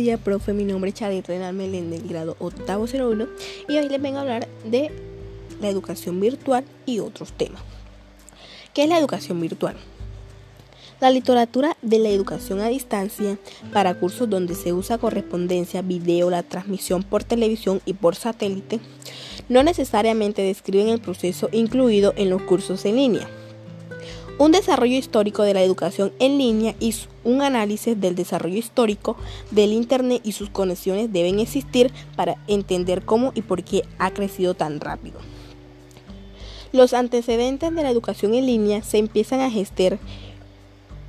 días, profe. Mi nombre es Chadet Renal Melén del grado octavo 01 y hoy les vengo a hablar de la educación virtual y otros temas. ¿Qué es la educación virtual? La literatura de la educación a distancia para cursos donde se usa correspondencia, video, la transmisión por televisión y por satélite no necesariamente describen el proceso incluido en los cursos en línea un desarrollo histórico de la educación en línea y un análisis del desarrollo histórico del Internet y sus conexiones deben existir para entender cómo y por qué ha crecido tan rápido. Los antecedentes de la educación en línea se empiezan a gestar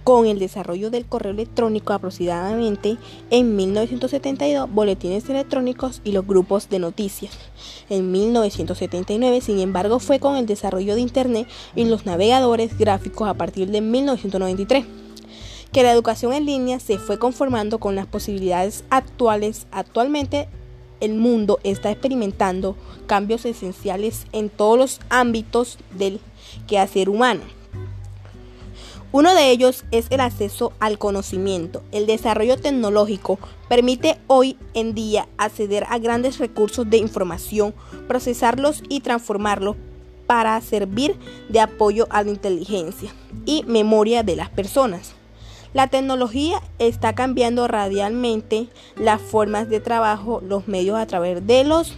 con el desarrollo del correo electrónico aproximadamente en 1972, boletines electrónicos y los grupos de noticias. En 1979, sin embargo, fue con el desarrollo de Internet y los navegadores gráficos a partir de 1993 que la educación en línea se fue conformando con las posibilidades actuales. Actualmente el mundo está experimentando cambios esenciales en todos los ámbitos del quehacer humano. Uno de ellos es el acceso al conocimiento. El desarrollo tecnológico permite hoy en día acceder a grandes recursos de información, procesarlos y transformarlos para servir de apoyo a la inteligencia y memoria de las personas. La tecnología está cambiando radialmente las formas de trabajo, los medios a través de los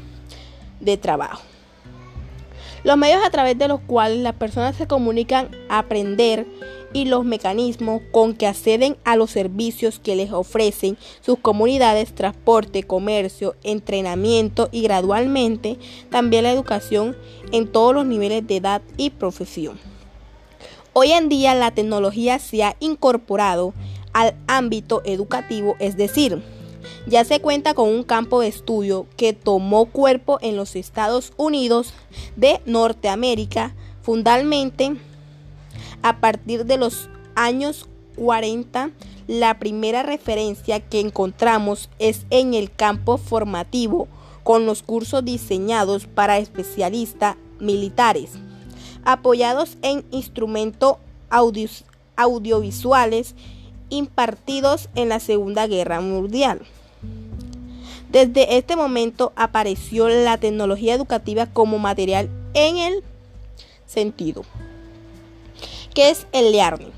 de trabajo. Los medios a través de los cuales las personas se comunican, aprender y los mecanismos con que acceden a los servicios que les ofrecen sus comunidades, transporte, comercio, entrenamiento y gradualmente también la educación en todos los niveles de edad y profesión. Hoy en día la tecnología se ha incorporado al ámbito educativo, es decir, ya se cuenta con un campo de estudio que tomó cuerpo en los Estados Unidos de Norteamérica, fundamentalmente a partir de los años 40. La primera referencia que encontramos es en el campo formativo con los cursos diseñados para especialistas militares, apoyados en instrumentos audiovisuales impartidos en la Segunda Guerra Mundial. Desde este momento apareció la tecnología educativa como material en el sentido. ¿Qué es el learning?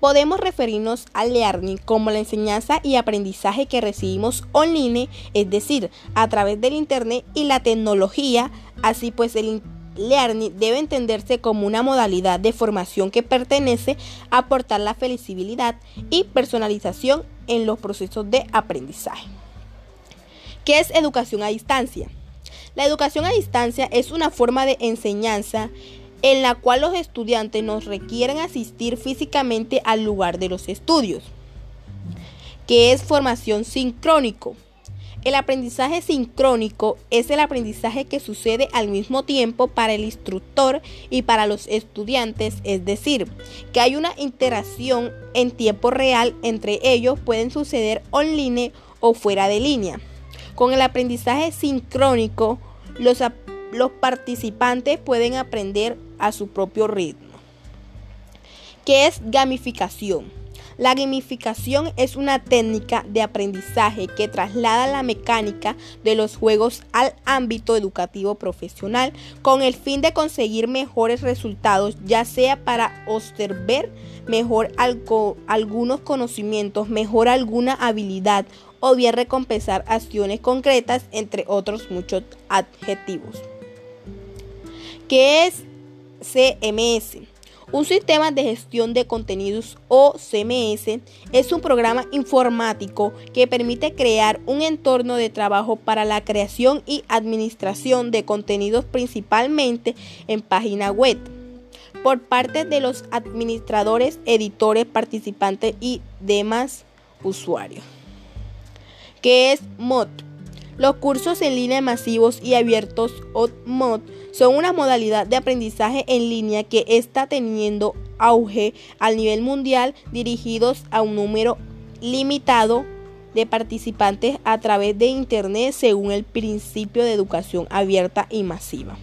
Podemos referirnos al learning como la enseñanza y aprendizaje que recibimos online, es decir, a través del Internet y la tecnología. Así pues, el learning debe entenderse como una modalidad de formación que pertenece a aportar la flexibilidad y personalización en los procesos de aprendizaje. ¿Qué es educación a distancia? La educación a distancia es una forma de enseñanza en la cual los estudiantes nos requieren asistir físicamente al lugar de los estudios, que es formación sincrónico. El aprendizaje sincrónico es el aprendizaje que sucede al mismo tiempo para el instructor y para los estudiantes, es decir, que hay una interacción en tiempo real entre ellos, pueden suceder online o fuera de línea. Con el aprendizaje sincrónico, los, participantes pueden aprender a su propio ritmo. ¿Qué es gamificación? La gamificación es una técnica de aprendizaje que traslada la mecánica de los juegos al ámbito educativo profesional con el fin de conseguir mejores resultados, ya sea para observar mejor algunos conocimientos, mejor alguna habilidad o bien recompensar acciones concretas, entre otros muchos adjetivos. ¿Qué es CMS? Un sistema de gestión de contenidos o CMS es un programa informático que permite crear un entorno de trabajo para la creación y administración de contenidos principalmente en página web por parte de los administradores, editores, participantes y demás usuarios que es MOD. Los cursos en línea masivos y abiertos o MOD son una modalidad de aprendizaje en línea que está teniendo auge a nivel mundial dirigidos a un número limitado de participantes a través de Internet según el principio de educación abierta y masiva.